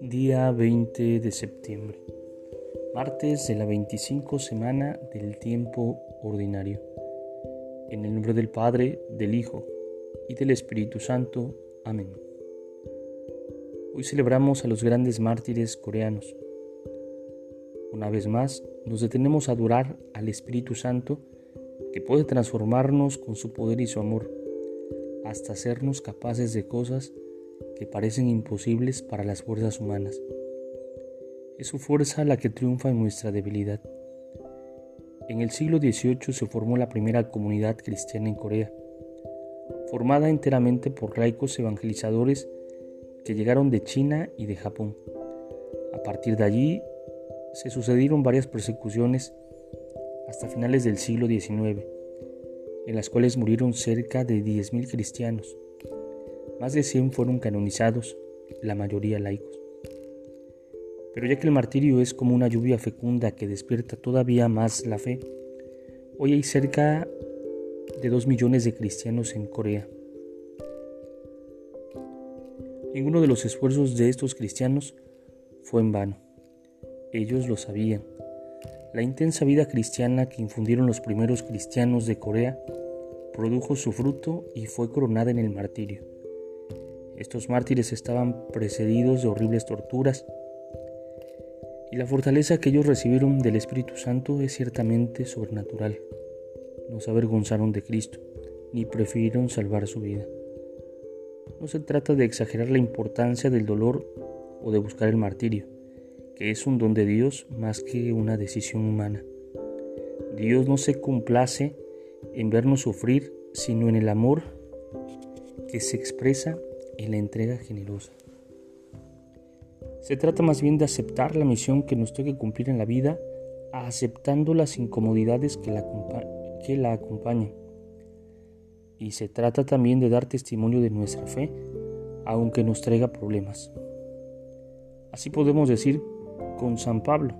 Día 20 de septiembre, martes de la 25 semana del tiempo ordinario. En el nombre del Padre, del Hijo y del Espíritu Santo. Amén. Hoy celebramos a los grandes mártires coreanos. Una vez más, nos detenemos a adorar al Espíritu Santo que puede transformarnos con su poder y su amor, hasta hacernos capaces de cosas que parecen imposibles para las fuerzas humanas. Es su fuerza la que triunfa en nuestra debilidad. En el siglo XVIII se formó la primera comunidad cristiana en Corea, formada enteramente por laicos evangelizadores que llegaron de China y de Japón. A partir de allí se sucedieron varias persecuciones hasta finales del siglo XIX, en las cuales murieron cerca de 10.000 cristianos. Más de 100 fueron canonizados, la mayoría laicos. Pero ya que el martirio es como una lluvia fecunda que despierta todavía más la fe, hoy hay cerca de 2 millones de cristianos en Corea. Ninguno de los esfuerzos de estos cristianos fue en vano. Ellos lo sabían. La intensa vida cristiana que infundieron los primeros cristianos de Corea produjo su fruto y fue coronada en el martirio. Estos mártires estaban precedidos de horribles torturas y la fortaleza que ellos recibieron del Espíritu Santo es ciertamente sobrenatural. No se avergonzaron de Cristo, ni prefirieron salvar su vida. No se trata de exagerar la importancia del dolor o de buscar el martirio, que es un don de Dios más que una decisión humana. Dios no se complace en vernos sufrir, sino en el amor que se expresa en la entrega generosa. Se trata más bien de aceptar la misión que nos toque cumplir en la vida, aceptando las incomodidades que la, que la acompañan. Y se trata también de dar testimonio de nuestra fe, aunque nos traiga problemas. Así podemos decir con San Pablo,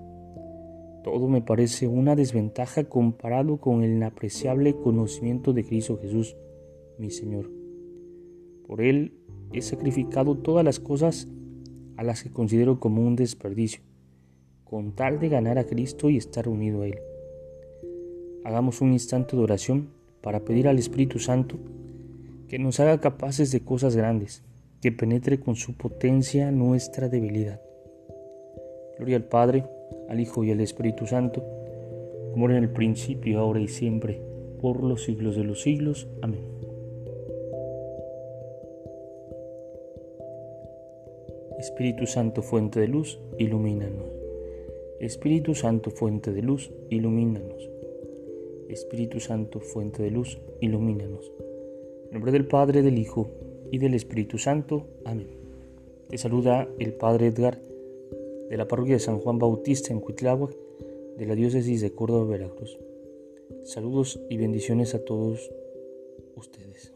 todo me parece una desventaja comparado con el inapreciable conocimiento de Cristo Jesús, mi Señor. Por Él he sacrificado todas las cosas a las que considero como un desperdicio, con tal de ganar a Cristo y estar unido a Él. Hagamos un instante de oración para pedir al Espíritu Santo que nos haga capaces de cosas grandes, que penetre con su potencia nuestra debilidad. Gloria al Padre, al Hijo y al Espíritu Santo, como era en el principio, ahora y siempre, por los siglos de los siglos. Amén. Espíritu Santo, fuente de luz, ilumínanos. Espíritu Santo, fuente de luz, ilumínanos. Espíritu Santo, fuente de luz, ilumínanos. En nombre del Padre, del Hijo y del Espíritu Santo. Amén. Te saluda el Padre Edgar de la parroquia de San Juan Bautista en Cuitláhuac, de la diócesis de Córdoba, Veracruz. Saludos y bendiciones a todos ustedes.